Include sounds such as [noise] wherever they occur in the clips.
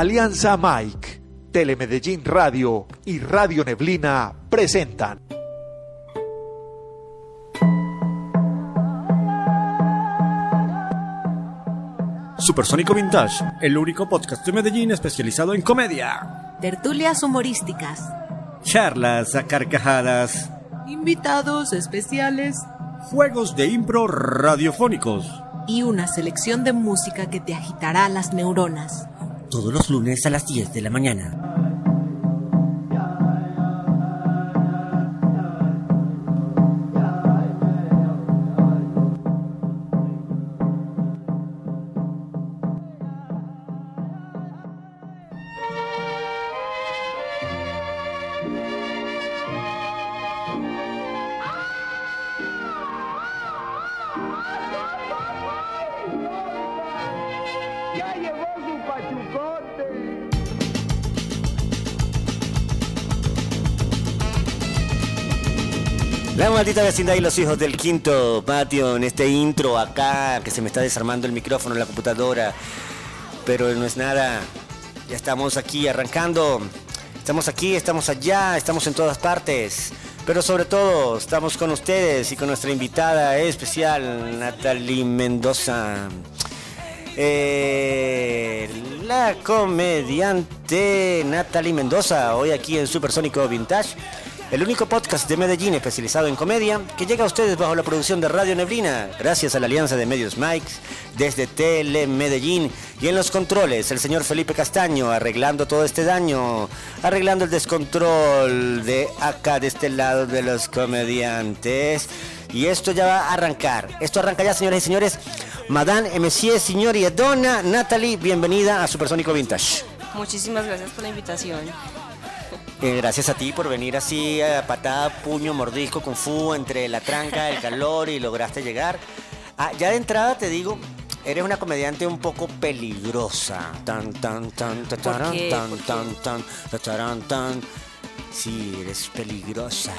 Alianza Mike, Telemedellín Radio y Radio Neblina presentan. Supersónico Vintage, el único podcast de Medellín especializado en comedia. Tertulias humorísticas. Charlas a carcajadas. Invitados especiales. Juegos de impro radiofónicos. Y una selección de música que te agitará las neuronas. Todos los lunes a las 10 de la mañana. Maldita vecindad y los hijos del quinto patio en este intro acá, que se me está desarmando el micrófono, la computadora, pero no es nada. Ya estamos aquí arrancando. Estamos aquí, estamos allá, estamos en todas partes. Pero sobre todo, estamos con ustedes y con nuestra invitada especial, Natalie Mendoza. Eh, la comediante Natalie Mendoza, hoy aquí en Supersónico Vintage, el único podcast de Medellín especializado en comedia que llega a ustedes bajo la producción de Radio Neblina, gracias a la alianza de Medios Mikes desde Tele Medellín y en los controles el señor Felipe Castaño arreglando todo este daño, arreglando el descontrol de acá de este lado de los comediantes. Y esto ya va a arrancar. Esto arranca ya, señoras y señores. Madame, Monsieur, señor y dona Natalie, bienvenida a Supersónico Vintage. Muchísimas gracias por la invitación. Eh, gracias a ti por venir así a patada, puño, mordisco, kung fu, entre la tranca, el calor y lograste llegar. Ah, ya de entrada te digo, eres una comediante un poco peligrosa. Tan, tan, tan, tan, ¿Por qué? tan, tan, ta, tarán, tan. Sí, eres peligrosa.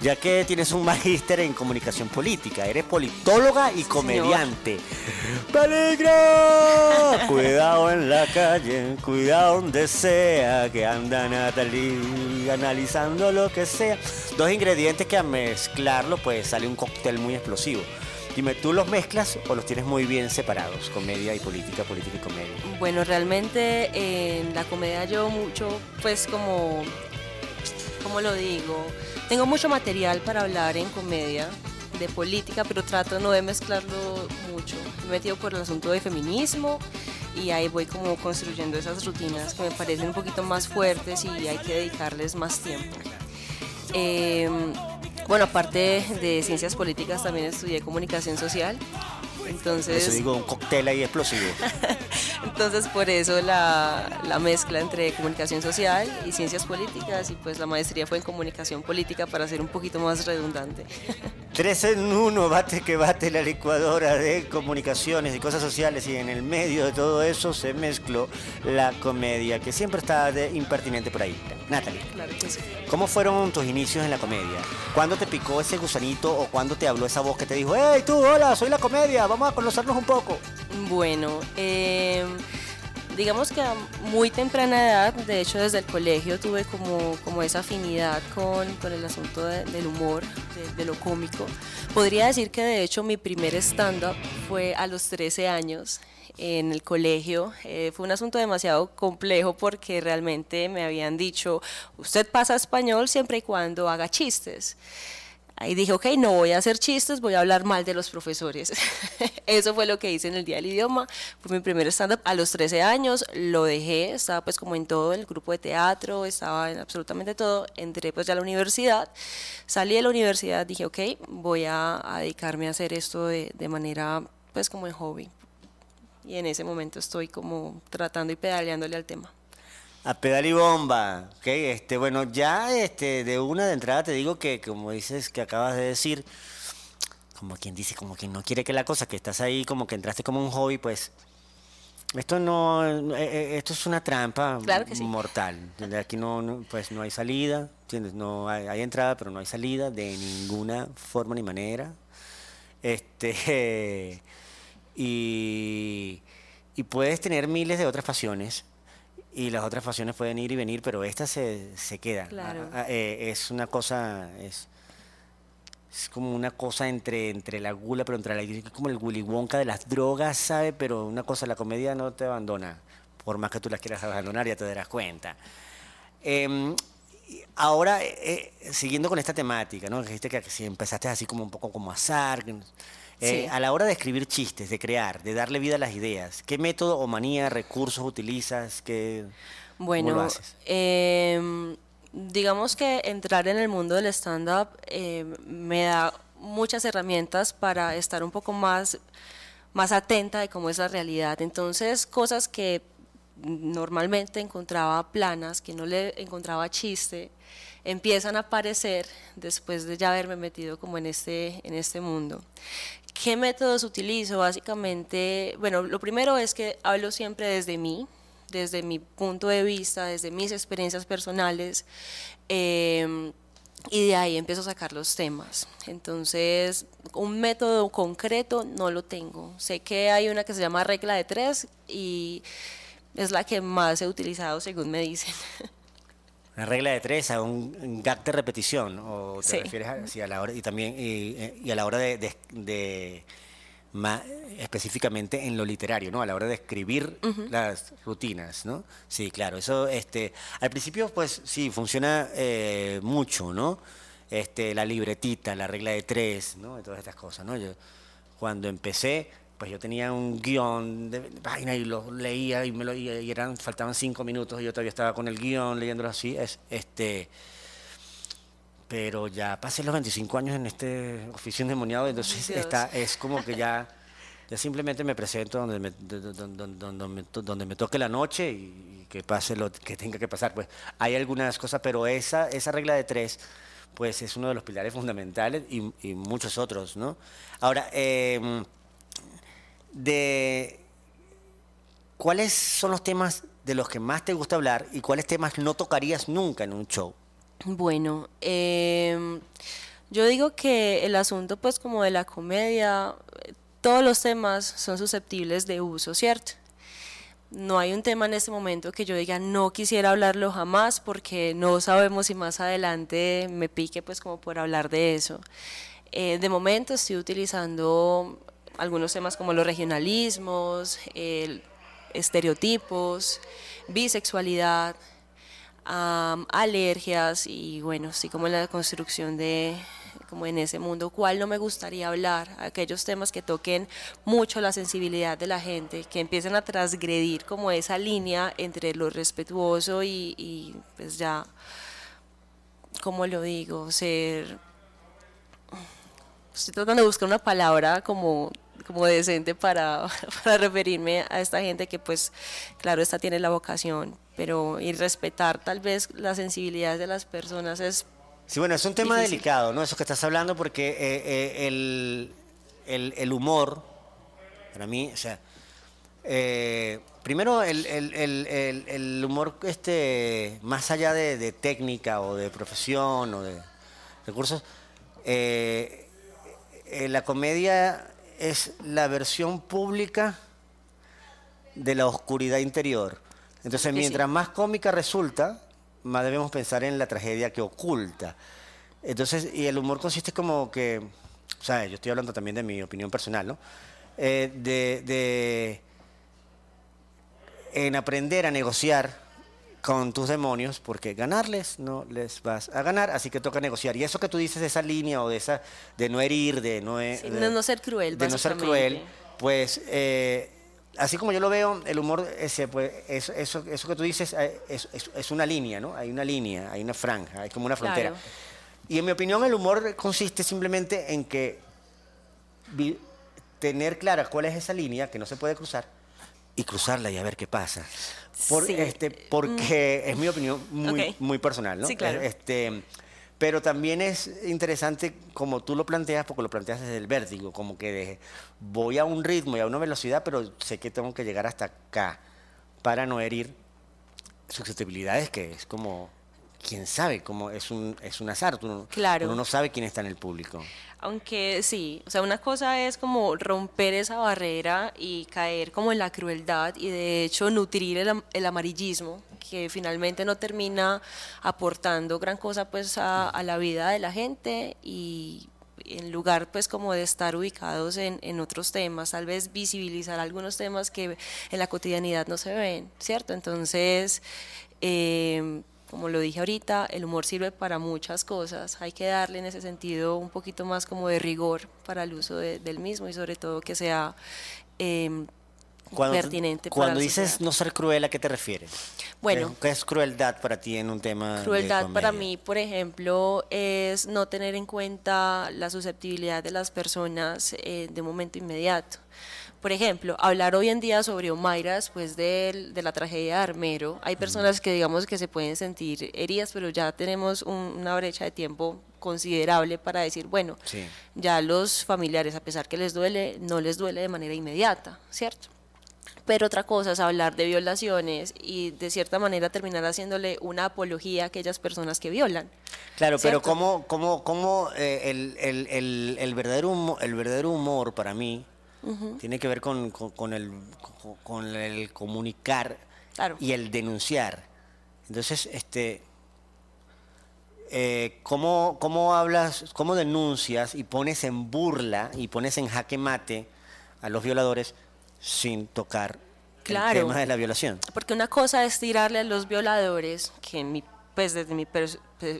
Ya que tienes un magíster en comunicación política, eres politóloga y comediante. ¡Peligro! Cuidado en la calle, cuidado donde sea, que anda Natalie analizando lo que sea. Dos ingredientes que a mezclarlo pues sale un cóctel muy explosivo. Dime, ¿tú los mezclas o los tienes muy bien separados? Comedia y política, política y comedia. Bueno, realmente en la comedia yo mucho, pues como, ¿cómo lo digo? Tengo mucho material para hablar en comedia de política, pero trato no de mezclarlo mucho. Me he metido por el asunto de feminismo y ahí voy como construyendo esas rutinas que me parecen un poquito más fuertes y hay que dedicarles más tiempo. Eh, bueno, aparte de ciencias políticas, también estudié comunicación social. Entonces, Eso digo, un cóctel ahí explosivo. [laughs] entonces por eso la, la mezcla entre comunicación social y ciencias políticas y pues la maestría fue en comunicación política para ser un poquito más redundante. [laughs] Tres en uno, bate que bate la licuadora de comunicaciones y cosas sociales y en el medio de todo eso se mezcló la comedia, que siempre está de impertinente por ahí. Natalie, Claro que sí. ¿cómo fueron tus inicios en la comedia? ¿Cuándo te picó ese gusanito o cuándo te habló esa voz que te dijo, hey tú, hola, soy la comedia, vamos a conocernos un poco? Bueno, eh, digamos que a muy temprana edad, de hecho desde el colegio tuve como, como esa afinidad con, con el asunto de- del humor, de, lo cómico. Podría decir que de hecho mi primer stand-up fue a los 13 años en el colegio. Eh, fue un asunto demasiado complejo porque realmente me habían dicho, usted pasa español siempre y cuando haga chistes. Ahí dije, ok, no voy a hacer chistes, voy a hablar mal de los profesores. [laughs] Eso fue lo que hice en el Día del Idioma. Fue mi primer stand-up a los 13 años, lo dejé, estaba pues como en todo el grupo de teatro, estaba en absolutamente todo. Entré pues ya a la universidad, salí de la universidad, dije, ok, voy a, a dedicarme a hacer esto de, de manera pues como en hobby. Y en ese momento estoy como tratando y pedaleándole al tema. A pedal y bomba, ok, este, bueno, ya este, de una de entrada te digo que, como dices, que acabas de decir, como quien dice, como quien no quiere que la cosa, que estás ahí, como que entraste como un hobby, pues, esto no, eh, eh, esto es una trampa Claro que sí. mortal, aquí no, no, pues no hay salida, ¿entiendes? No hay, hay entrada, pero no hay salida de ninguna forma ni manera, este, [laughs] y, y puedes tener miles de otras pasiones, y las otras pasiones pueden ir y venir, pero esta se, se queda. Claro. Ah, ah, eh, es una cosa, es, es como una cosa entre, entre la gula, pero entre la, es como el Willy Wonka de las drogas, ¿sabe? Pero una cosa, la comedia no te abandona, por más que tú la quieras abandonar, ya te darás cuenta. Em, ahora, eh, eh, siguiendo con esta temática, ¿no? Dijiste que si empezaste así como un poco como azar, eh, Sí. a la hora de escribir chistes, de crear, de darle vida a las ideas, ¿qué método o manía, recursos utilizas? ¿Qué, ¿Cómo Bueno, lo haces? em, digamos que entrar en el mundo del stand-up em, me da muchas herramientas para estar un poco más, más atenta de cómo es la realidad. Entonces, cosas que normalmente encontraba planas, que no le encontraba chiste, empiezan a aparecer después de ya haberme metido como en este, en este mundo. ¿Qué métodos utilizo? Básicamente, bueno, lo primero es que hablo siempre desde mí, desde mi punto de vista, desde mis experiencias personales, eh, y de ahí empiezo a sacar los temas. Entonces, un método concreto no lo tengo. Sé que hay una que se llama regla de tres y es la que más he utilizado según me dicen. [laughs] Una regla de tres, a un, gag de repetición, o te Sí. refieres a, sí, a la hora, y también, y, y a la hora de, de- de ma- específicamente en lo literario, ¿no? A la hora de escribir las rutinas, ¿no? Sí, claro, eso, este, al principio, pues, sí, funciona eh, mucho, ¿no? Este, la libretita, la regla de tres, ¿no? Y todas estas cosas, ¿no? Yo, cuando empecé, pues yo tenía un guion de vaina y lo leía y me lo y eran faltaban cinco minutos y yo todavía estaba con el guion leyéndolo así es este pero ya pasé los 25 años en este oficio endemoniado entonces Dios. está es como que ya ya simplemente me presento donde me, do- do- do- do- donde, to- donde me toque la noche y, y que pase lo que tenga que pasar pues hay algunas cosas pero esa esa regla de tres pues es uno de los pilares fundamentales y, y muchos otros no ahora eh, de cuáles son los temas de los que más te gusta hablar y cuáles temas no tocarías nunca en un show. Bueno, em, yo digo que el asunto pues como de la comedia, todos los temas son susceptibles de uso, ¿cierto? No hay un tema en este momento que yo diga no quisiera hablarlo jamás porque no sabemos si más adelante me pique pues como por hablar de eso. Eh, de momento estoy utilizando algunos temas como los regionalismos, el- estereotipos, bisexualidad, alergias y bueno, sí como la construcción de como en ese mundo, cuál no me gustaría hablar, aquellos temas que toquen mucho la sensibilidad de la gente, que empiecen a transgredir como esa línea entre lo respetuoso y, y, pues ya, como lo digo, ser estoy tratando de buscar una palabra como, como decente para, [laughs] para referirme a esta gente que pues claro, esta tiene la vocación, pero y respetar tal vez la sensibilidad de las personas es Sí, bueno, es un tema Difícil. delicado, ¿no? Eso que estás hablando, porque eh, eh, el, el- el humor, para mí, o sea, eh, primero el, el- el- el- el humor, este, más allá de, de técnica o de profesión o de recursos, eh, eh, la comedia es la versión pública de la oscuridad interior. Entonces, mientras más cómica resulta, más debemos pensar en la tragedia que oculta. Entonces, y el humor consiste como que, o sea, yo estoy hablando también de mi opinión personal, ¿no? Eh, de, de- en aprender a negociar con tus demonios, porque ganarles no les vas a ganar, así que toca negociar. Y eso que tú dices de esa línea o de esa, de no herir, de no, he- Sí, de- no- no ser cruel, de no ser cruel, pues eh, así como yo lo veo, el humor, ese, pues, eso, eso, eso que tú dices eh, es, es- es una línea, ¿no? Hay una línea, hay una franja, hay como una frontera. Claro. Y en mi opinión el humor consiste simplemente en que tener clara cuál es esa línea que no se puede cruzar y cruzarla y a ver qué pasa. Por, Sí. este, porque es mi opinión muy, muy personal, ¿no? Sí, claro. Este, pero también es interesante como tú lo planteas, porque lo planteas desde el vértigo, como que de- voy a un ritmo y a una velocidad, pero sé que tengo que llegar hasta acá para no herir susceptibilidades, que es como quién sabe cómo es un, es un azar. Tú no- Claro. Uno no sabe quién está en el público. Aunque sí, o sea, una cosa es como romper esa barrera y caer como en la crueldad y de hecho nutrir el, el amarillismo que finalmente no termina aportando gran cosa pues a, a la vida de la gente y en lugar pues como de estar ubicados en, en otros temas, tal vez visibilizar algunos temas que en la cotidianidad no se ven, ¿cierto? Entonces, eh, como lo dije ahorita, el humor sirve para muchas cosas. Hay que darle en ese sentido un poquito más como de rigor para el uso de- del mismo y sobre todo que sea eh, Cuando, pertinente cuando dices no ser cruel, ¿a qué te refieres? Bueno. ¿Qué, qué es crueldad para ti en un tema de Crueldad para mí, por ejemplo, es no tener en cuenta la susceptibilidad de las personas eh, de un momento inmediato. Por ejemplo, hablar hoy en día sobre Omaira después de, la tragedia de Armero, hay personas que digamos que se pueden sentir heridas, pero ya tenemos un- una brecha de tiempo considerable para decir, bueno, Sí. ya los familiares, a pesar que les duele, no les duele de manera inmediata, ¿cierto? Pero otra cosa es hablar de violaciones y de cierta manera terminar haciéndole una apología a aquellas personas que violan. Claro, pero cómo, cómo, cómo eh, el, el- el- el verdadero humor, el verdadero humor para mí tiene que ver con, con- con el, con, con el comunicar Claro. y el denunciar. Entonces, este, eh, ¿cómo, ¿cómo hablas, cómo denuncias y pones en burla y pones en jaque mate a los violadores sin tocar Claro. el tema de la violación? Porque una cosa es tirarle a los violadores, que en mi, pues desde mi,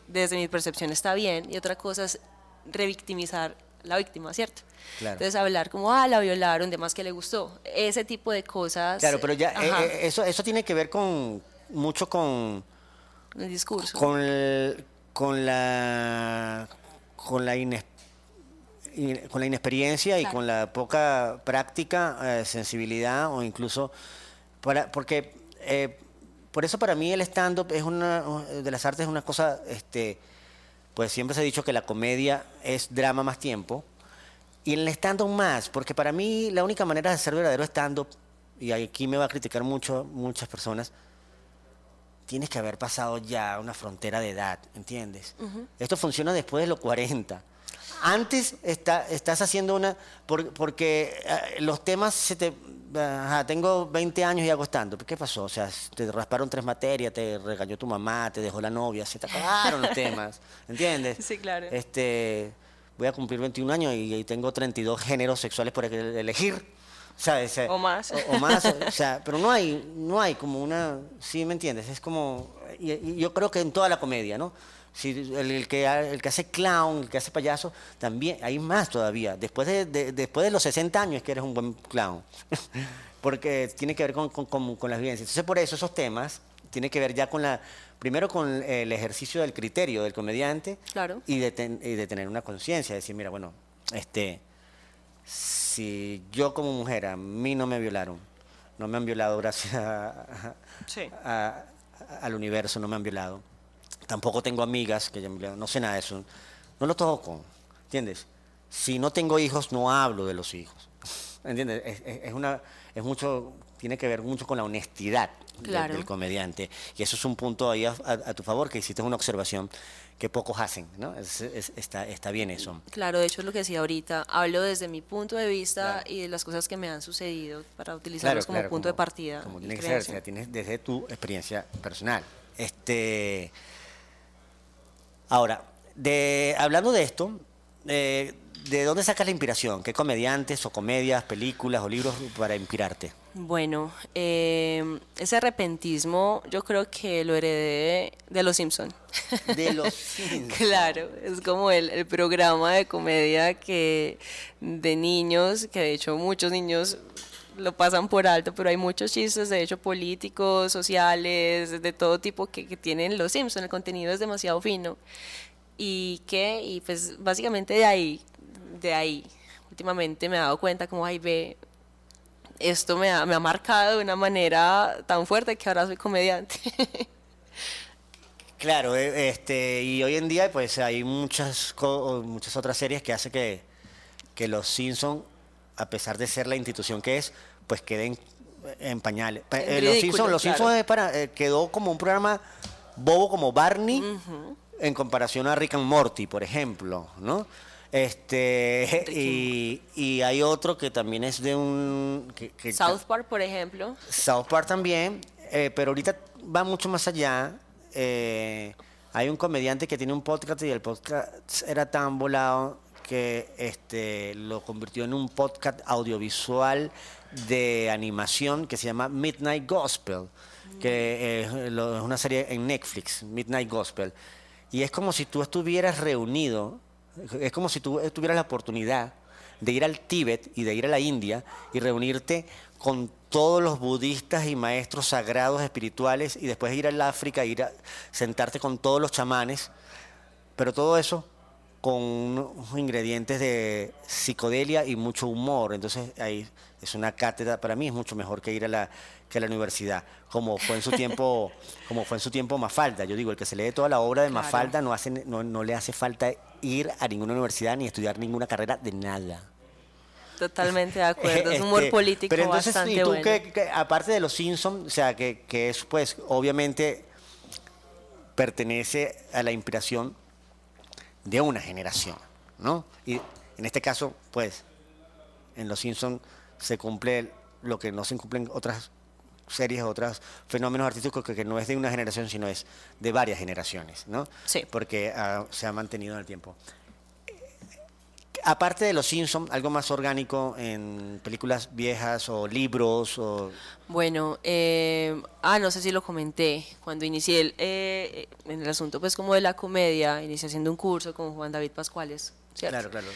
desde mi percepción está bien, y otra cosa es revictimizar la víctima, ¿cierto? Claro. Entonces hablar como, ah, la violaron, demás que le gustó. Ese tipo de cosas. Claro, pero ya eh, eh, eso, eso tiene que ver con mucho con el discurso. con, el- con la con la ines- in- con la inexperiencia y con la poca práctica, eh, sensibilidad o incluso para porque eh, por eso para mí el stand up es una de las artes es una cosa este pues siempre se ha dicho que la comedia es drama más tiempo y en el stand up más, porque para mí la única manera de ser verdadero stand up y aquí me va a criticar mucho muchas personas tienes que haber pasado ya una frontera de edad, ¿entiendes? Esto funciona después de los 40. Antes está, estás haciendo una... por- porque eh, los temas se te... ajá, tengo 20 años y hago ¿Qué pasó? O sea, te rasparon tres materias, te regañó tu mamá, te dejó la novia, se te acabaron los temas, ¿entiendes? Sí, claro. Este, voy a cumplir 21 años y, y tengo 32 géneros sexuales por elegir. O, ese- O más. O, o más, o sea, pero no hay, no hay como una, sí, ¿me entiendes? Es como, y, y yo creo que en toda la comedia, ¿no? Si el, el que, el que hace clown, el que hace payaso, también, hay más todavía. Después de, de- después de los 60 años es que eres un buen clown. [laughs] Porque tiene que ver con, con, con, con las vivencias. Entonces, por eso esos temas tiene que ver ya con la, primero con el ejercicio del criterio del comediante Claro. y de, ten- y de tener una conciencia, decir, mira, bueno, este, si yo como mujer a mí no me violaron, no me han violado [laughs] gracias a- Sí. a- a- al universo, no me han violado. Tampoco tengo amigas que no sé nada de eso. No lo toco, ¿entiendes? Si no tengo hijos, no hablo de los hijos. [laughs] ¿Entiendes? Es, es- una, es mucho, tiene que ver mucho con la honestidad Claro. del comediante. Y eso es un punto ahí a, a- a tu favor, que hiciste una observación que pocos hacen, ¿no? Es- es- está, está bien eso. Claro, de hecho es lo que decía ahorita. Hablo desde mi punto de vista y de las cosas que me han sucedido para utilizarlos como claro, punto de partida. Como tiene que ser, o sea, tienes desde tu experiencia personal. Este, ahora, de, hablando de esto, eh, ¿de dónde sacas la inspiración? ¿Qué comediantes o comedias, películas o libros para inspirarte? Bueno, eh, ese repentismo yo creo que lo heredé de Los Simpson. De los [laughs] Simpson. Claro, es como el, el programa de comedia que de niños, que de hecho muchos niños lo pasan por alto, pero hay muchos chistes, de hecho políticos, sociales, de todo tipo que, tienen Los Simpson. El contenido es demasiado fino y que y pues básicamente de ahí, de ahí, últimamente me he dado cuenta como ay ve esto me ha, marcado de una manera tan fuerte que ahora soy comediante. [laughs] Claro, eh, este, y hoy en día pues hay muchas muchas otras series que hace que, que los Simpson, a pesar de ser la institución que es, pues queden en pañales. Eh, los ridículo, Simpson, los claro. Simpson es para, eh, quedó como un programa bobo como Barney en comparación a Rick and Morty, por ejemplo, ¿no? Este y, y hay otro que también es de un que- que- South Park, por ejemplo. South Park también, eh, pero ahorita va mucho más allá. Hay un comediante que tiene un podcast y el podcast era tan volado que este, lo convirtió en un podcast audiovisual de animación que se llama Midnight Gospel, que eh, es una serie en Netflix, Midnight Gospel. Y es como si tú estuvieras reunido, es como si tú tuvieras la oportunidad de ir al Tíbet y de ir a la India y reunirte con todos los budistas y maestros sagrados espirituales y después ir al África, ir a sentarte con todos los chamanes, pero todo eso con unos ingredientes de psicodelia y mucho humor. Entonces ahí es una cátedra, para mí es mucho mejor que ir a la, que a la universidad, como fue en su tiempo, [laughs] como fue en su tiempo Mafalda. Yo digo, el que se lee toda la obra de Claro. Mafalda no, hace, no, no le hace falta ir a ninguna universidad ni estudiar ninguna carrera de nada. Totalmente de [laughs] acuerdo. Es humor Este, político Pero entonces, bastante ¿y tú bueno. qué- aparte de los Simpsons, o sea, que, que es pues obviamente pertenece a la inspiración de una generación, ¿no? Y en este caso, pues, en los Simpsons se cumple lo que no se cumple en otras series, otros fenómenos artísticos que, que no es de una generación, sino es de varias generaciones, ¿no? Sí. Porque ah, se ha mantenido en el tiempo. Aparte de los Simpsons, algo más orgánico en películas viejas o libros o Bueno, eh, ah, no sé si lo comenté, cuando inicié el, eh, en el asunto pues como de la comedia, inicié haciendo un curso con Juan David Pascuales, ¿cierto? claro, claro.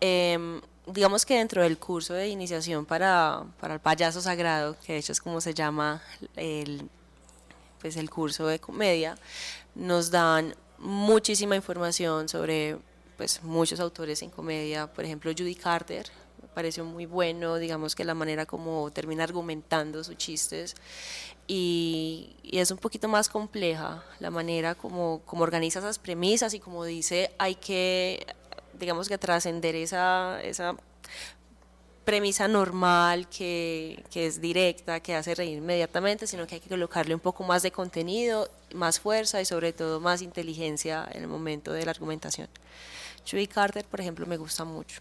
Em, digamos que dentro del curso de iniciación para, para el payaso sagrado, que de hecho es como se llama el, pues el curso de comedia, nos dan muchísima información sobre pues muchos autores en comedia, por ejemplo Judy Carter, me pareció muy bueno, digamos que la manera como termina argumentando sus chistes. Y, y es un poquito más compleja la manera como, como organiza esas premisas y como dice hay que digamos que trascender esa, esa premisa normal que, que es directa, que hace reír inmediatamente, sino que hay que colocarle un poco más de contenido, más fuerza y sobre todo más inteligencia en el momento de la argumentación. Judy Carter, por ejemplo, me gusta mucho.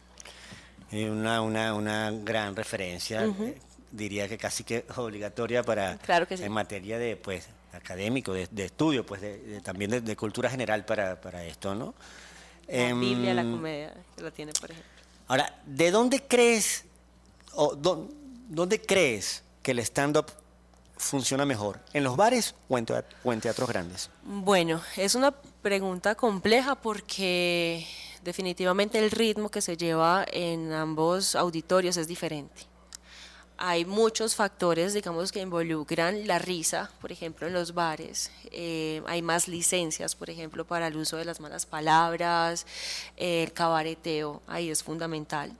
Y una, una, una gran referencia, eh, diría que casi que obligatoria para Claro que sí. en materia de pues académico, de, de estudio, pues de, de- también de, de cultura general para, para esto, ¿no? La Em, Biblia la comedia, que la tiene, por ejemplo. Ahora, ¿de dónde crees o dó- dónde crees que el stand-up funciona mejor? ¿En los bares o en, tea- o en teatros grandes? Bueno, es una pregunta compleja porque definitivamente el ritmo que se lleva en ambos auditorios es diferente. Hay muchos factores, digamos, que involucran la risa, por ejemplo, en los bares. Eh, hay más licencias, por ejemplo, para el uso de las malas palabras, eh, el cabareteo, ahí es fundamental.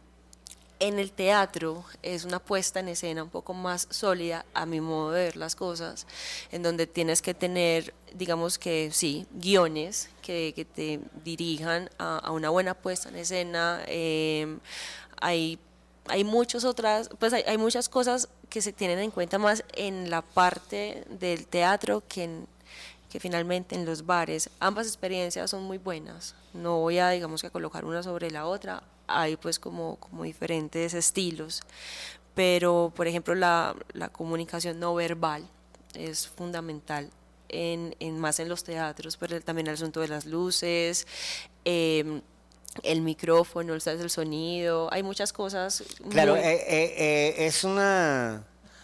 En el teatro es una puesta en escena un poco más sólida, a mi modo de ver las cosas, en donde tienes que tener, digamos que sí, guiones que, que te dirijan a, a una buena puesta en escena. eh, hay, hay muchas otras, pues hay, hay muchas cosas que se tienen en cuenta más en la parte del teatro que en, que finalmente en los bares ambas experiencias son muy buenas. No voy a, digamos que colocar una sobre la otra, hay pues como, como diferentes estilos, pero por ejemplo la, la comunicación no verbal es fundamental. En, en más en los teatros, pero también el asunto de las luces, eh, el micrófono, el, el sonido, hay muchas cosas. Claro, muy- eh, eh, eh, es una...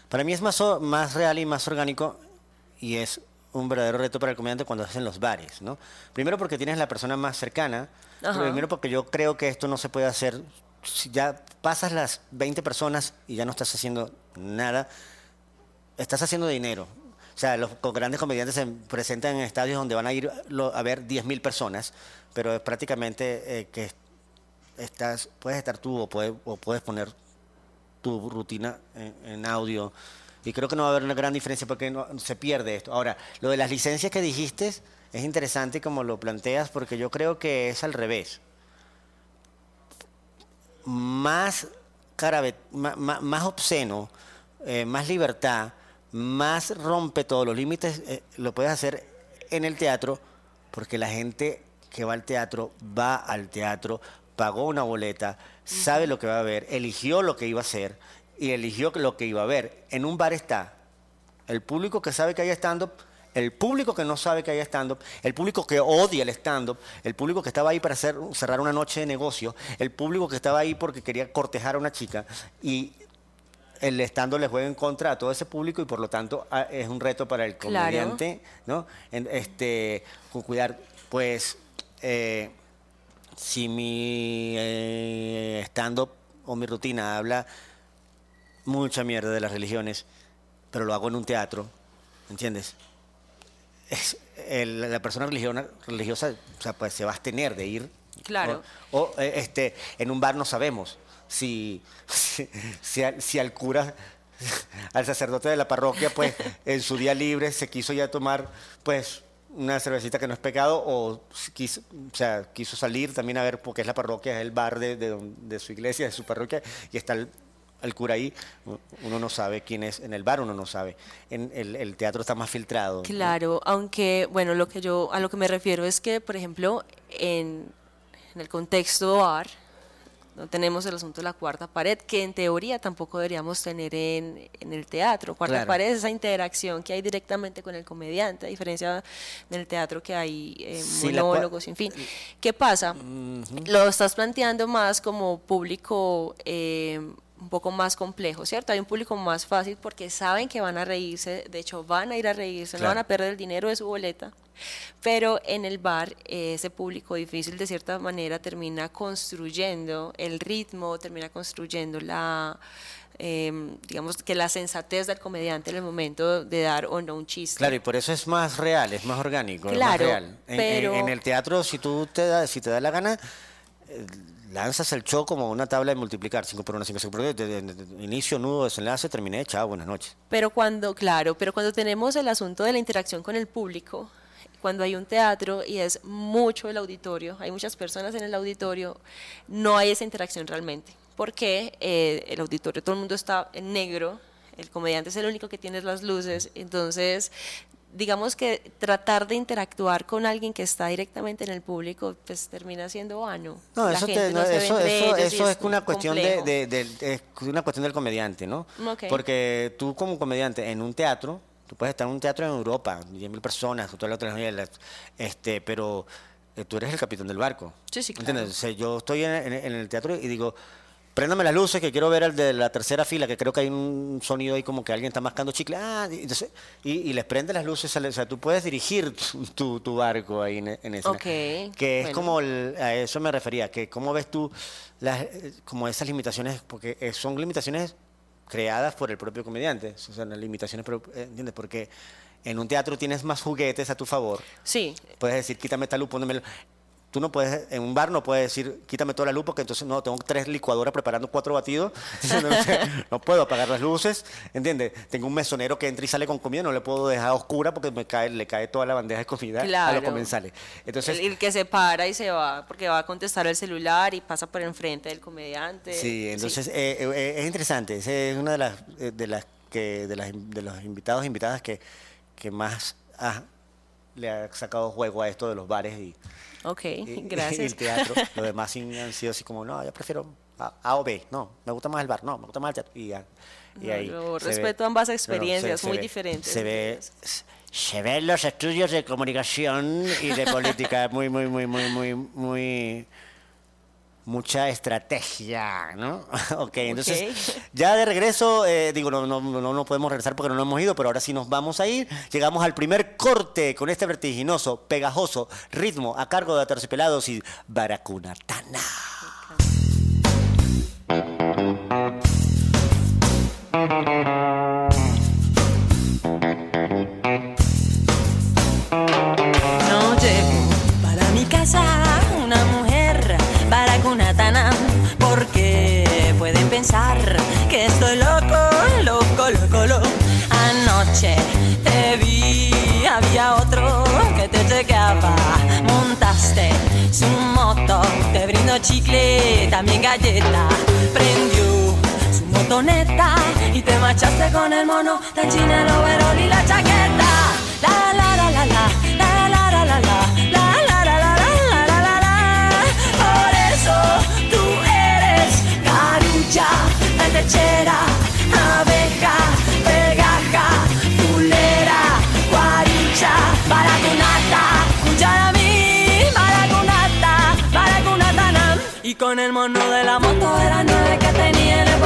Para mí es más, o- más real y más orgánico y es un verdadero reto para el comediante cuando hacen los bares, ¿no? Primero porque tienes la persona más cercana, Ajá. primero porque yo creo que esto no se puede hacer, si ya pasas las 20 personas y ya no estás haciendo nada, estás haciendo dinero. O sea, los grandes comediantes se presentan en estadios donde van a ir a ver 10.000 personas, pero es prácticamente eh, que estás, puedes estar tú o puedes, poner tu rutina en, audio. Y creo que no va a haber una gran diferencia porque se pierde esto. Ahora, lo de las licencias que dijiste es interesante como lo planteas porque yo creo que es al revés. Más, carabe- más obsceno, eh, más libertad, más rompe todos los límites, eh, lo puedes hacer en el teatro porque la gente que va al teatro va al teatro, pagó una boleta, sabe lo que va a ver, eligió lo que iba a hacer y eligió lo que iba a ver. En un bar está el público que sabe que hay stand-up, el público que no sabe que hay stand-up, el público que odia el stand-up, el público que estaba ahí para hacer, cerrar una noche de negocio, el público que estaba ahí porque quería cortejar a una chica y el stand-up le juega en contra a todo ese público y por lo tanto a- es un reto para el Claro. comediante, ¿no? En- este, con cuidar, pues, eh, si mi eh, stand-up o mi rutina habla mucha mierda de las religiones, pero lo hago en un teatro, ¿entiendes? Es- el- la persona religiona- religiosa o sea, pues, se va a abstener de ir. Claro. O, o, eh, este, en un bar no sabemos si, si, si al, si al cura, al sacerdote de la parroquia, pues en su día libre se quiso ya tomar pues una cervecita que no es pecado o quiso, o sea, quiso salir también a ver porque es la parroquia, es el bar de, de, de su iglesia, de su parroquia y está el, cura ahí, uno no sabe quién es, en el bar uno no sabe, en el, teatro está más filtrado. Claro, aunque, bueno, lo que yo, a lo que me refiero es que, por ejemplo, en, en el contexto bar, no tenemos el asunto de la cuarta pared, que en teoría tampoco deberíamos tener en, en el teatro. Cuarta Claro. pared es esa interacción que hay directamente con el comediante, a diferencia del teatro que hay eh, Sí, monólogos, en fin. ¿Qué pasa? Lo estás planteando más como público eh, un poco más complejo, ¿cierto? Hay un público más fácil porque saben que van a reírse, de hecho van a ir a reírse, no Claro. van a perder el dinero de su boleta, pero en el bar eh, ese público difícil de cierta manera termina construyendo el ritmo, termina construyendo la, eh, digamos que la sensatez del comediante en el momento de dar o no un chiste. Claro, y por eso es más real, es más orgánico, es más Claro, real. En, en- pero- en el teatro, si tú te da, si te da la gana, eh, lanzas el show como una tabla de multiplicar, 5 por 1, 5 por 1, inicio, nudo, desenlace, terminé, chao, buenas noches. Pero cuando, claro, pero cuando tenemos el asunto de la interacción con el público, cuando hay un teatro y es mucho el auditorio, hay muchas personas en el auditorio, no hay esa interacción realmente. Porque eh, el auditorio, todo el mundo está en negro, el comediante es el único que tiene las luces, entonces digamos que tratar de interactuar con alguien que está directamente en el público, pues termina siendo vano. No, eso, te- no no, es una cuestión de, de- de- es una cuestión del comediante, ¿no? Porque tú como comediante en un teatro, tú puedes estar en un teatro en Europa, 10.000 personas, toda la otra este, pero eh, tú eres el capitán del barco. Sí, sí, claro. ¿Entiendes? O sea, yo estoy en, en- en el teatro y digo, préndame las luces que quiero ver al de la tercera fila, que creo que hay un sonido ahí como que alguien está mascando chicle. Ah, y, entonces, y, y les prende las luces, o sea, tú puedes dirigir [laughs] tu, tu- tu barco ahí en, en escena. Ok, Que es bueno. como, el- a eso me refería, que cómo ves tú las, como esas limitaciones, porque eh, son limitaciones creadas por el propio comediante, o sea, las limitaciones, eh, ¿entiendes? Porque en un teatro tienes más juguetes a tu favor. Sí, Puedes decir, quítame esta luz, pónemelo. Tú no puedes, en un bar no puedes decir, quítame toda la luz, porque entonces no, tengo tres licuadoras preparando cuatro batidos. [laughs] No, puedo apagar las luces, ¿entiendes? Tengo un mesonero que entra y sale con comida, no le puedo dejar oscura porque me cae, le cae toda la bandeja de comida a Claro. los comensales. Entonces, el, el que se para y se va porque va a contestar el celular y pasa por enfrente del comediante. Sí, entonces eh, eh, es interesante. Esa es una de las eh, de las que de las de los invitados e invitadas que, que más ha- le ha sacado juego a esto de los bares y, Ok, y- y [laughs] gracias. el teatro. [laughs] Los demás han sido así como, no, yo prefiero A, A o B. No, me gusta más el bar. No, me gusta más el teatro. Y, No, ahí yo se ve- respeto ambas no, experiencias, muy diferentes, Se ve, se ven los estudios de comunicación y de política muy, muy, muy, muy, muy, muy mucha estrategia, ¿no? [laughs] ok, entonces Ok. ya de regreso, eh, digo, no, no, no, no podemos regresar porque no hemos ido, pero ahora sí nos vamos a ir. Llegamos al primer corte con este vertiginoso, pegajoso ritmo a cargo de Aterciopelados y Baracunatana. Chicle, también galleta. Prendió su motoneta y te marchaste con el mono, tan china el overol y la chaqueta. Con el mono de la moto de las nueve que tenía ponía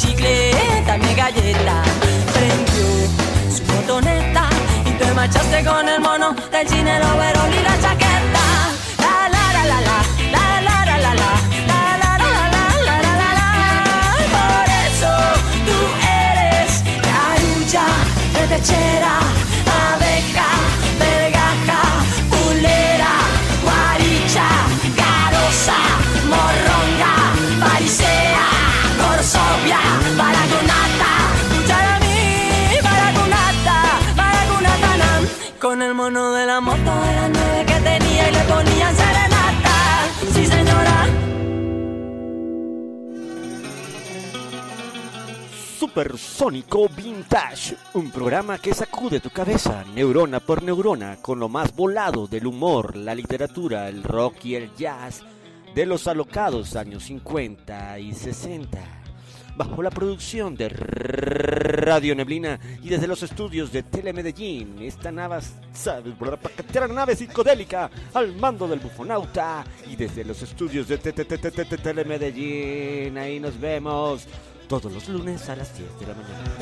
chicleta mi galleta. Prendió su botoneta y te marchaste con el mono del cine, el y la chaqueta. La la la la la, la la la la la. Por eso tú eres la de techera. Mono de la moto de las nueve que tenía y le ponían serenata. Sí, señora. Supersónico Vintage, un programa que sacude tu cabeza neurona por neurona con lo más volado del humor, la literatura, el rock y el jazz de los alocados años 50 y 60. Bajo la producción de Radio Neblina y desde los estudios de Telemedellín, esta nave, nave psicodélica al mando del bufonauta y desde los estudios de Telemedellín, ahí nos vemos todos los lunes a las 10 de la mañana.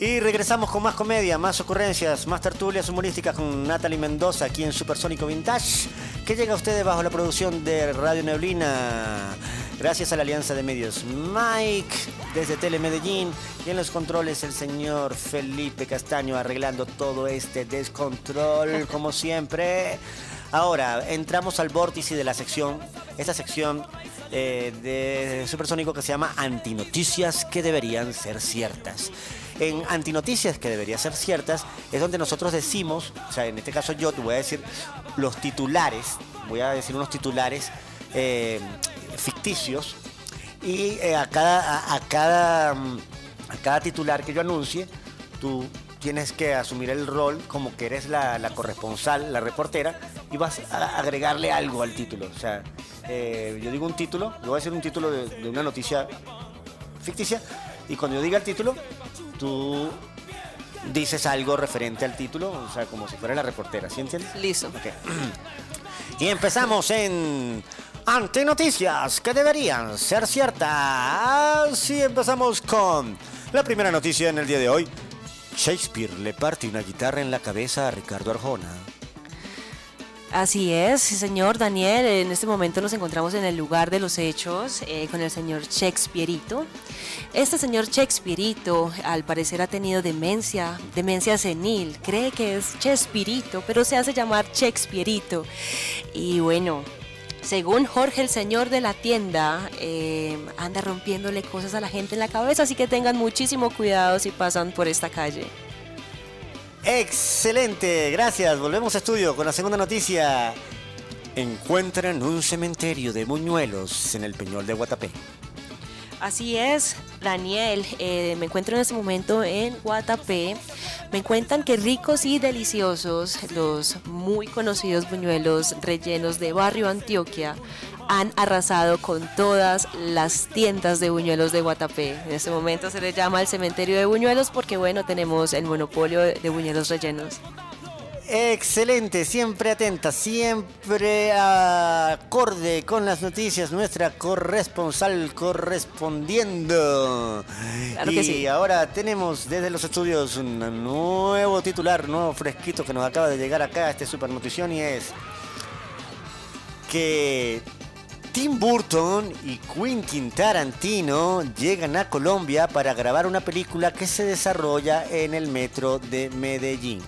Y regresamos con más comedia, más ocurrencias, más tertulias humorísticas con Natalie Mendoza aquí en Supersónico Vintage, que llega a ustedes bajo la producción de Radio Neblina. Gracias a la alianza de medios Mike desde Telemedellín y en los controles el señor Felipe Castaño arreglando todo este descontrol como siempre. Ahora entramos al vórtice de la sección, esta sección eh, de Supersónico que se llama Antinoticias que deberían ser ciertas. En Antinoticias que deberían ser ciertas es donde nosotros decimos, o sea, en este caso yo te voy a decir los titulares, voy a decir unos titulares eh, ficticios y eh, a, cada, a, cada, mm, a cada titular que yo anuncie, tú tienes que asumir el rol como que eres la, corresponsal, la reportera, y vas a agregarle algo al título. O sea, eh, yo digo un título, yo voy a decir un título de una noticia ficticia, y cuando yo diga el título, tú dices algo referente al título, o sea, como si fuera la reportera, ¿sí entiendes? Listo. Ok. Y empezamos en Antinoticias que deberían ser ciertas. Así empezamos con la primera noticia en el día de hoy. Shakespeare le parte una guitarra en la cabeza a Ricardo Arjona. Así es, señor Daniel. En este momento nos encontramos en el lugar de los hechos eh, con el señor Shakespeareito. Este señor Shakespeareito, al parecer, ha tenido demencia, demencia senil. Cree que es Chespirito, pero se hace llamar Shakespeareito. Y bueno, según Jorge, el señor de la tienda, eh, anda rompiéndole cosas a la gente en la cabeza, así que tengan muchísimo cuidado si pasan por esta calle. Excelente, gracias. Volvemos a estudio con la segunda noticia. Encuentran un cementerio de muñuelos en el Peñol de Guatapé. Así es, Daniel, eh, me encuentro en este momento en Guatapé. Me cuentan que ricos y deliciosos los muy conocidos buñuelos rellenos de Barrio Antioquia han arrasado con todas las tiendas de buñuelos de Guatapé. En este momento se le llama el cementerio de buñuelos porque bueno, tenemos el monopolio de de buñuelos rellenos. Excelente, siempre atenta, siempre acorde con las noticias, nuestra corresponsal correspondiendo. Claro y que sí. ahora tenemos desde los estudios un nuevo titular, nuevo fresquito que nos acaba de llegar acá a este super notición y es que Tim Burton y Quentin Tarantino llegan a Colombia para grabar una película que se desarrolla en el metro de Medellín.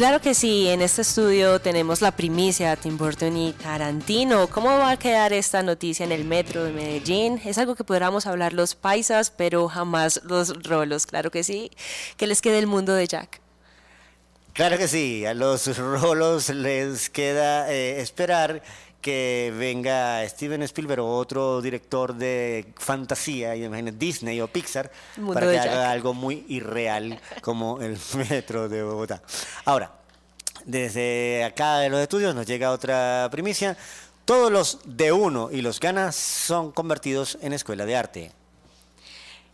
Claro que sí, en este estudio tenemos la primicia de Tim Burton y Tarantino. ¿Cómo va a quedar esta noticia en el metro de Medellín? Es algo que podríamos hablar los paisas, pero jamás los rolos, claro que sí. Que les quede el mundo de Jack. Claro que sí, a los rolos les queda eh, esperar que venga Steven Spielberg o otro director de fantasía, imagínate, Disney o Pixar, Mundo para que Jack. haga algo muy irreal como el [laughs] metro de Bogotá. Ahora, desde acá de los estudios nos llega otra primicia. Todos los de uno y los ganas son convertidos en escuela de arte.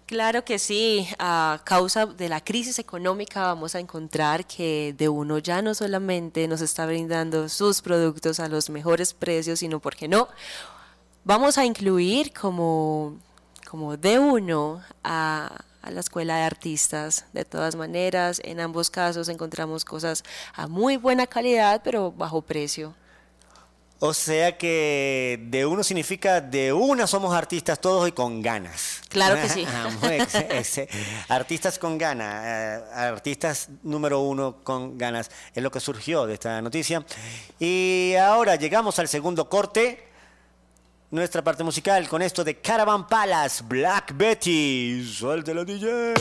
Claro que sí, a causa de la crisis económica vamos a encontrar que de uno ya no solamente nos está brindando sus productos a los mejores precios, sino, ¿por qué no? Vamos a incluir como, como de uno a, a la escuela de artistas. De todas maneras, en ambos casos encontramos cosas a muy buena calidad, pero bajo precio. O sea que de uno significa de una somos artistas todos y con ganas. Claro que [laughs] sí. Ah, [laughs] artistas con ganas, eh, artistas número uno con ganas, es lo que surgió de esta noticia. Y ahora llegamos al segundo corte, nuestra parte musical con esto de Caravan Palace, Black Betty. Suéltelo, DJ.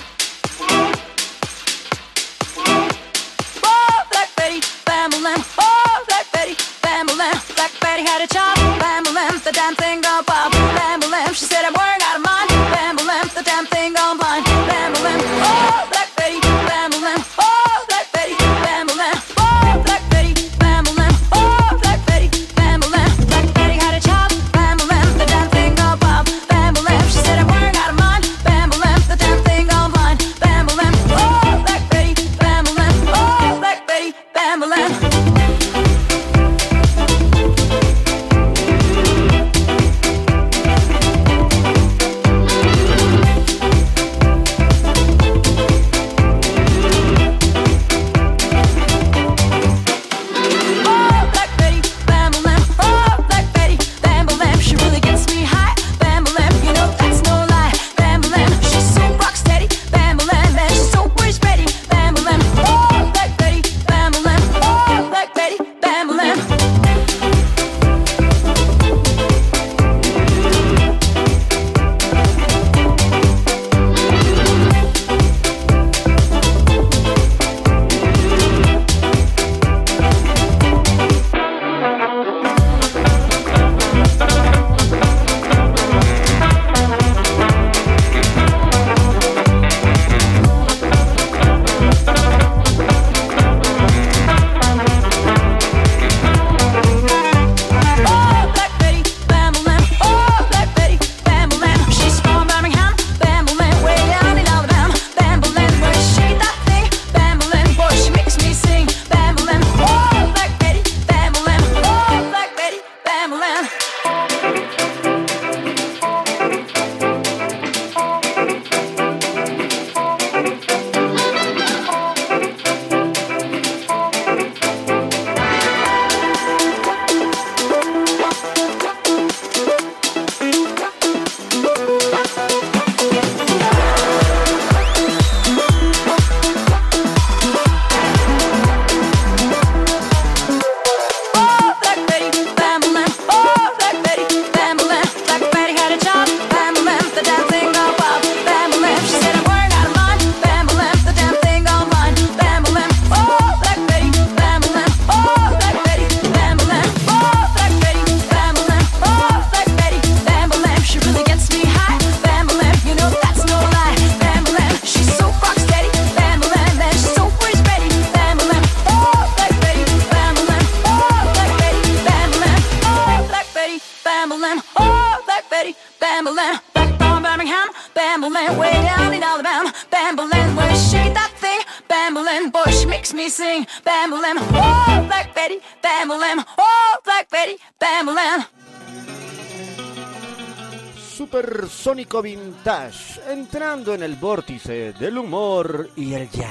Vintage, entrando en el vórtice del humor y el jazz.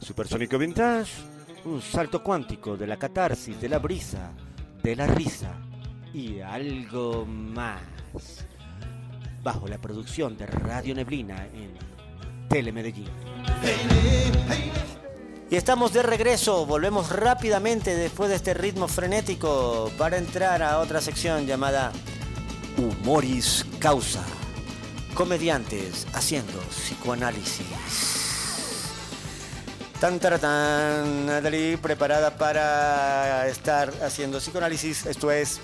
Supersónico Vintage, un salto cuántico de la catarsis, de la brisa, de la risa y algo más. Bajo la producción de Radio Neblina en Telemedellín. Y estamos de regreso, volvemos rápidamente después de este ritmo frenético para entrar a otra sección llamada Humoris Causa. Comediantes haciendo psicoanálisis. Tan taratán, Natalie, preparada para estar haciendo psicoanálisis. Esto es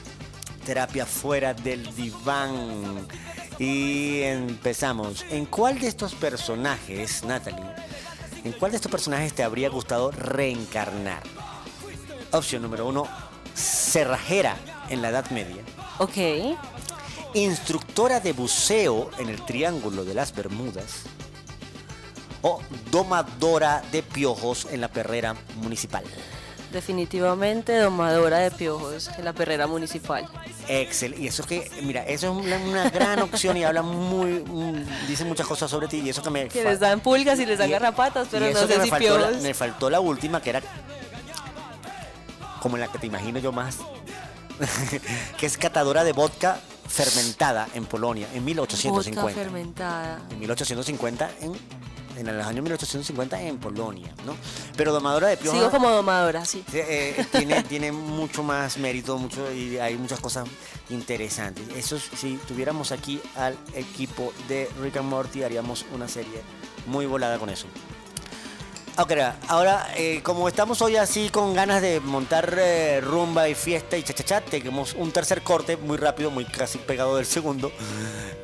terapia fuera del diván. Y empezamos. ¿En cuál de estos personajes, Natalie, en cuál de estos personajes te habría gustado reencarnar? Opción número uno, cerrajera en la Edad Media. Ok. Instructora de buceo en el Triángulo de las Bermudas. O domadora de piojos en la perrera municipal. Definitivamente domadora de piojos en la perrera municipal. Excel. Y eso es que, mira, eso es una, una gran opción y habla muy, mm, dice muchas cosas sobre ti y eso que me... Que les dan pulgas y les dan y- garrapatas, pero no sé me si faltó, la, piojos. me faltó la última que era como la que te imagino yo más, [laughs] que es catadora de vodka fermentada en Polonia en Vodka 1850. fermentada. En 1850 en en el año 1850 en Polonia, ¿no? Pero domadora de piojos Sigo como domadora, sí. Sí, eh, tiene, [laughs] tiene mucho más mérito, mucho y hay muchas cosas interesantes. Eso es, si tuviéramos aquí al equipo de Rick and Morty haríamos una serie muy volada con eso. Ok, ahora eh, como estamos hoy así con ganas de montar eh, rumba y fiesta y chachachá, tenemos un tercer corte muy rápido, muy casi pegado del segundo,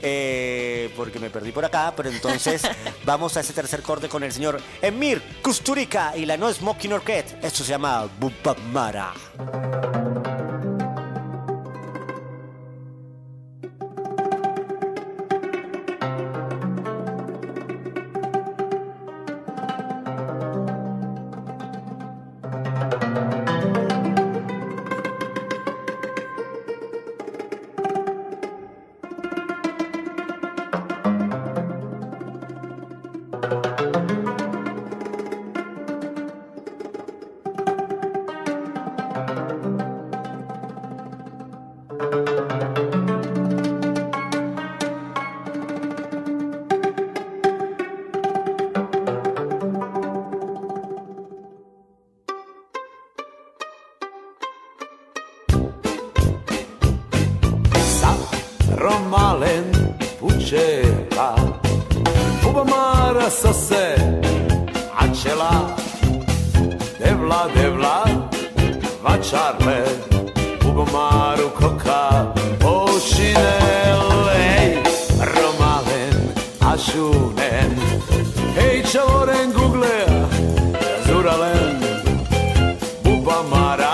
eh, porque me perdí por acá, pero entonces [laughs] vamos a ese tercer corte con el señor Emir Kusturica y la No Smoking Orchestra. Esto se llama Bupamara. Bubamara čajovi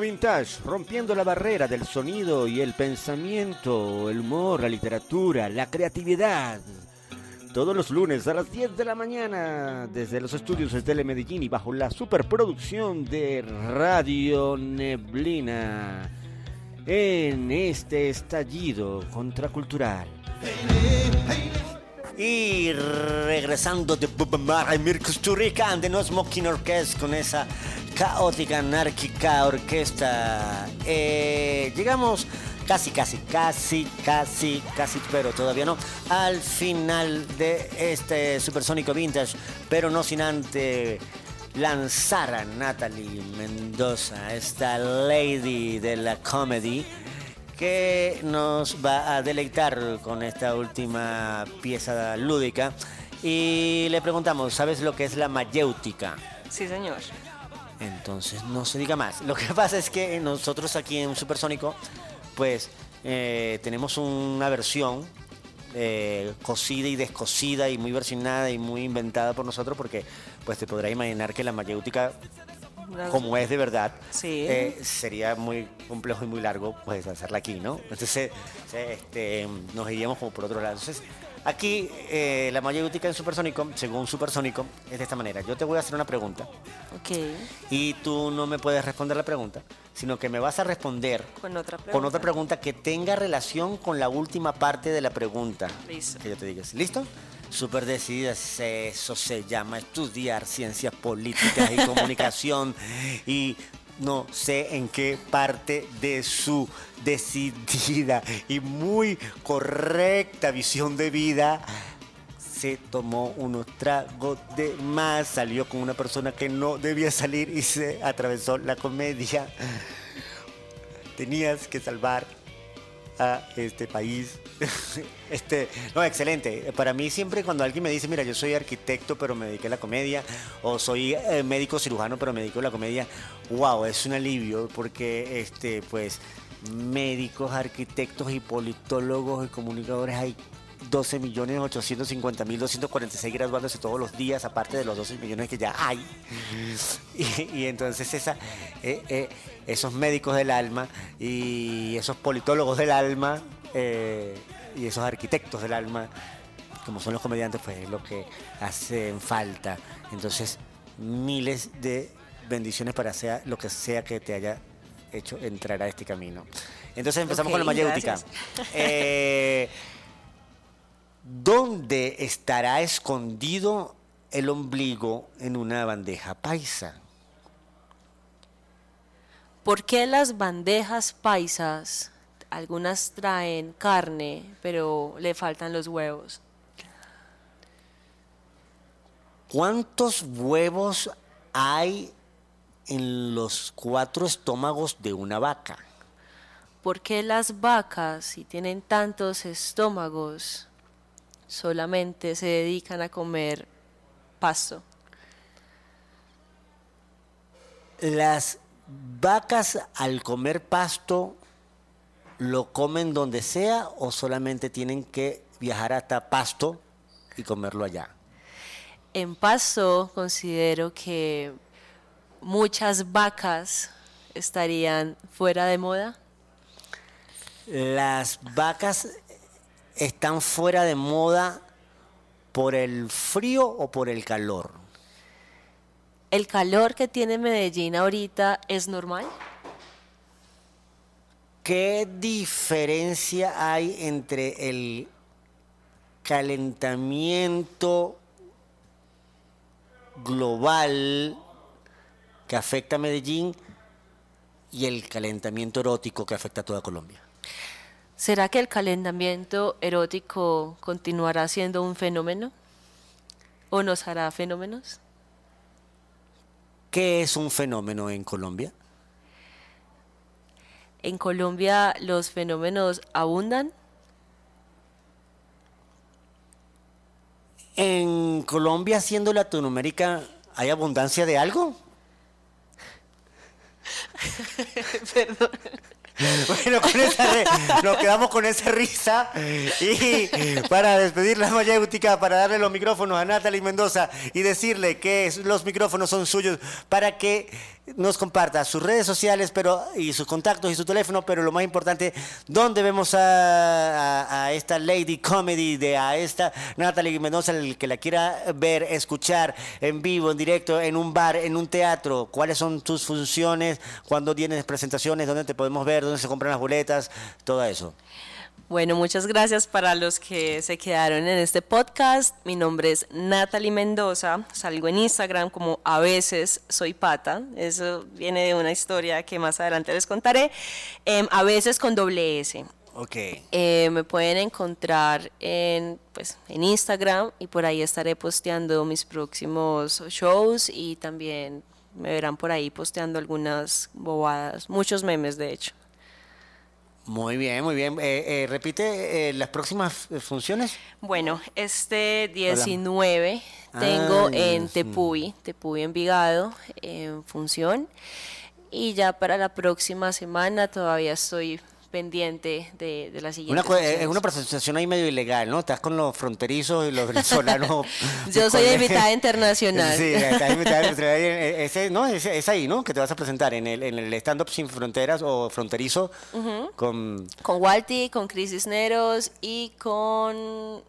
Vintage, rompiendo la barrera del sonido y el pensamiento, el humor, la literatura, la creatividad. Todos los lunes a las 10 de la mañana, desde los estudios de Tele Medellín y bajo la superproducción de Radio Neblina, en este estallido contracultural. Y regresando de Bubamara y Mirkus Turrican de No Smoking Orchestra con esa caótica, anárquica orquesta. Eh, llegamos casi, casi, casi, casi, casi, pero todavía no, al final de este Supersónico Vintage, pero no sin antes lanzar a Natalie Mendoza, esta lady de la comedy que nos va a deleitar con esta última pieza lúdica. Y le preguntamos, ¿sabes lo que es la mayéutica? Sí, señor. Entonces, no se diga más. Lo que [laughs] pasa es que nosotros aquí en Supersónico, pues eh, tenemos una versión eh, cosida y descosida y muy versionada y muy inventada por nosotros porque pues te podrás imaginar que la mayéutica como es de verdad, Sí. eh, sería muy complejo y muy largo pues hacerla aquí, ¿no? Entonces este, nos iríamos como por otro lado. Entonces, aquí eh, la mayéutica en Supersónico, según Supersónico, es de esta manera. Yo te voy a hacer una pregunta Ok. y tú no me puedes responder la pregunta, sino que me vas a responder Con otra pregunta. con otra pregunta que tenga relación con la última parte de la pregunta. Listo. Que yo te diga. ¿Listo? Súper decidida, eso se llama estudiar ciencias políticas y [laughs] comunicación y no sé en qué parte de su decidida y muy correcta visión de vida se tomó unos tragos de más, salió con una persona que no debía salir y se atravesó la comedia. Tenías que salvar a este país. [laughs] Este, no, excelente. Para mí siempre cuando alguien me dice, mira, yo soy arquitecto pero me dediqué a la comedia, o soy eh, médico cirujano pero me dedico a la comedia, wow, es un alivio porque, este, pues, médicos, arquitectos y politólogos y comunicadores hay 12 millones 850 mil 246 graduándose todos los días, aparte de los 12 millones que ya hay. [laughs] Y, y entonces esa, eh, eh, esos médicos del alma y esos politólogos del alma eh, y esos arquitectos del alma, como son los comediantes, pues es lo que hacen falta. Entonces, miles de bendiciones para sea lo que sea que te haya hecho entrar a este camino. Entonces empezamos con la mayéutica. [laughs] ¿Dónde estará escondido el ombligo en una bandeja paisa? ¿Por qué las bandejas paisas, algunas traen carne, pero le faltan los huevos? ¿Cuántos huevos hay en los cuatro estómagos de una vaca? ¿Por qué las vacas, si tienen tantos estómagos, solamente se dedican a comer pasto? ¿Las vacas al comer pasto lo comen donde sea o solamente tienen que viajar hasta pasto y comerlo allá? En pasto considero que muchas vacas estarían fuera de moda. Las vacas están fuera de moda por el frío o por el calor. ¿El calor que tiene Medellín ahorita es normal? ¿Qué diferencia hay entre el calentamiento global que afecta a Medellín y el calentamiento erótico que afecta a toda Colombia? ¿Será que el calentamiento erótico continuará siendo un fenómeno? ¿O nos hará fenómenos? ¿Qué es un fenómeno en Colombia? ¿En Colombia los fenómenos abundan? ¿En Colombia, siendo Latinoamérica, hay abundancia de algo? [laughs] Perdón. [laughs] Bueno, con esa nos quedamos con esa risa. Y para despedir la mayéutica, para darle los micrófonos a Natalie Mendoza y decirle que los micrófonos son suyos para que nos comparta sus redes sociales pero y sus contactos y su teléfono, pero lo más importante, dónde vemos a, a- esta Lady Comedy, de a esta Natalie Mendoza, el que la quiera ver, escuchar en vivo, en directo, en un bar, en un teatro, cuáles son tus funciones, cuándo tienes presentaciones, dónde te podemos ver, dónde se compran las boletas, todo eso. Bueno, muchas gracias para los que se quedaron en este podcast. Mi nombre es Natalie Mendoza. Salgo en Instagram como a veces soy pata. Eso viene de una historia que más adelante les contaré. Em, a veces con doble S. Ok. Eh, me pueden encontrar en, pues, en Instagram y por ahí estaré posteando mis próximos shows y también me verán por ahí posteando algunas bobadas, muchos memes de hecho. Muy bien, muy bien. Eh, eh, repite eh, las próximas funciones. Bueno, este 19 tengo Ah, en yes, Tepuy, Tepuy Envigado, en función. Y ya para la próxima semana todavía estoy pendiente de, de la siguiente. Una, es una presentación ahí medio ilegal, ¿no? Estás con los fronterizos y los venezolanos. [laughs] Yo soy invitada [laughs] internacional. Sí, estás invitada internacional. Ese, no, ese- es ahí, ¿no? Que te vas a presentar en el, en el stand-up sin fronteras o fronterizo con... Con Walti, con Cris Cisneros y con...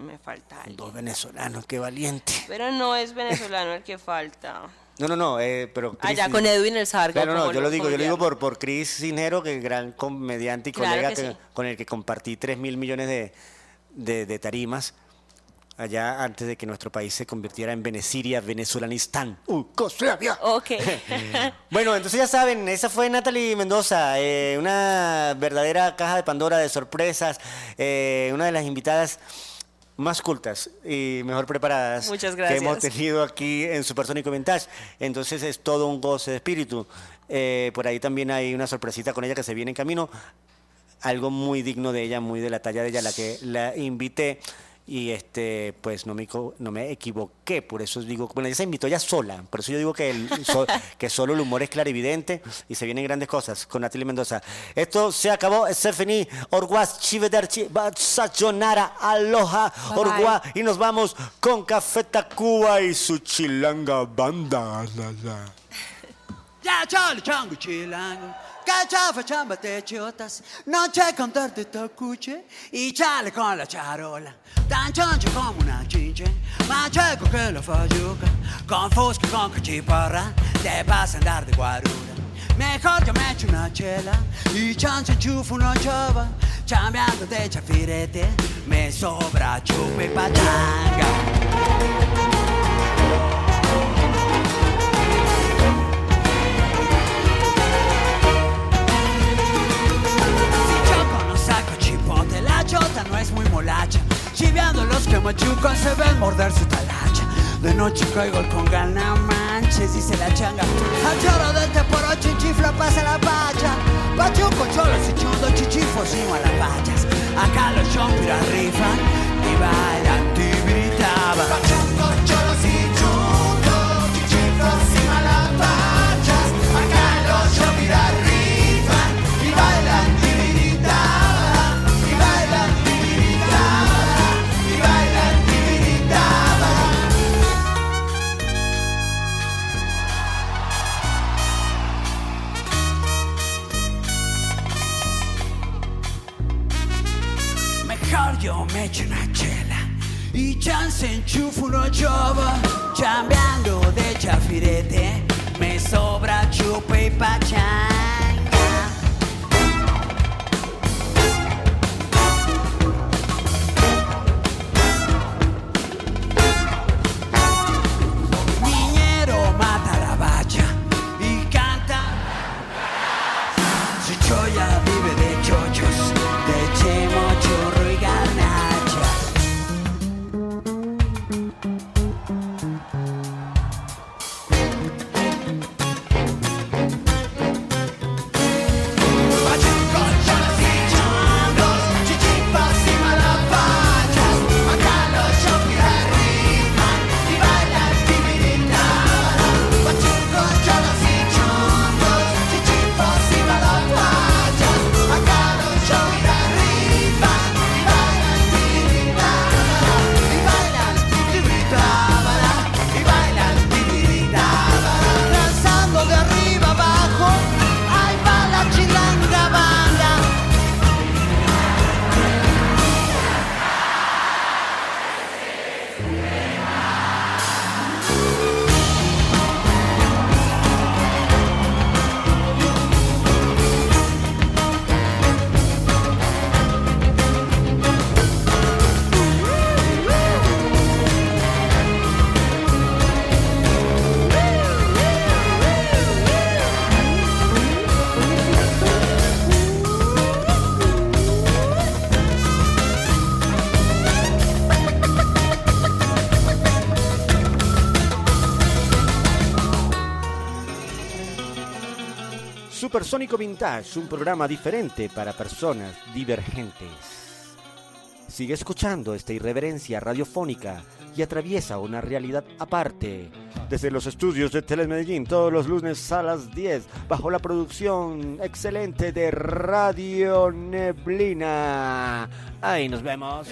Me falta alguien. Dos venezolanos, qué valiente. Pero no es venezolano el que falta. No, no, no, eh, pero... Allá Chris- con Edwin El Sargo. Claro, no, yo lo digo, yo lo digo por, por Chris Cisnero, que es gran comediante y Claro colega que que- sí. con el que compartí 3 mil millones de, de- de tarimas allá antes de que nuestro país se convirtiera en Veneciria, Venezolanistán. ¡Uh, Yugoslavia! Ok. [laughs] [laughs] Bueno, entonces ya saben, esa fue Natalie Mendoza, eh, una verdadera caja de Pandora de sorpresas, eh, una de las invitadas más cultas y mejor preparadas Muchas que hemos gracias. tenido aquí en Supersónico Vintage. Entonces es todo un goce de espíritu. Eh, por ahí también hay una sorpresita con ella que se viene en camino. Algo muy digno de ella, muy de la talla de ella, la que la invité. Y este, pues no me, no me equivoqué, por eso digo, bueno, ella se invitó ya sola, por eso yo digo que, el, so- [laughs] que solo el humor es clarividente y se vienen grandes cosas con Natalie Mendoza. Esto se acabó, se finí, Orguas, Chivederchi, Sayonara, Aloha, Bye, Orgua, y nos vamos con Café Tacuba y su chilanga banda. La, la. Charlie Chango Chilango, cacha facciamo te chiotas, non c'è contarte toccuce, i ciale con la charola, tan choncho come una cince, ma c'è con che lo fa giuca, con fosca con che ci parra, te passa andare di guarura. Mejor yo me echo una chela. Y chance chufu no chova, chambeando de chafirete, me sobra chupe pachanga. Chota no es muy molacha. Chiveando los que machucan se ven morder su talacha. De noche caigo el congal, no manches, dice la changa. Al choro del te por ocho chifla pasa la pacha. Pachuco, cholos y chundo, chichifos y malapachas. Acá los chompiras rifan y bailan tibiritaban. Pachuco, cholos y Me echo una chela y chance enchufo uno chova, chambeando de chafirete, me sobra chupa y pachanga. Supersónico Vintage, un programa diferente para personas divergentes. Sigue escuchando esta irreverencia radiofónica y atraviesa una realidad aparte. Desde los estudios de Telemedellín, todos los lunes a las 10, bajo la producción excelente de Radio Neblina. Ahí nos vemos.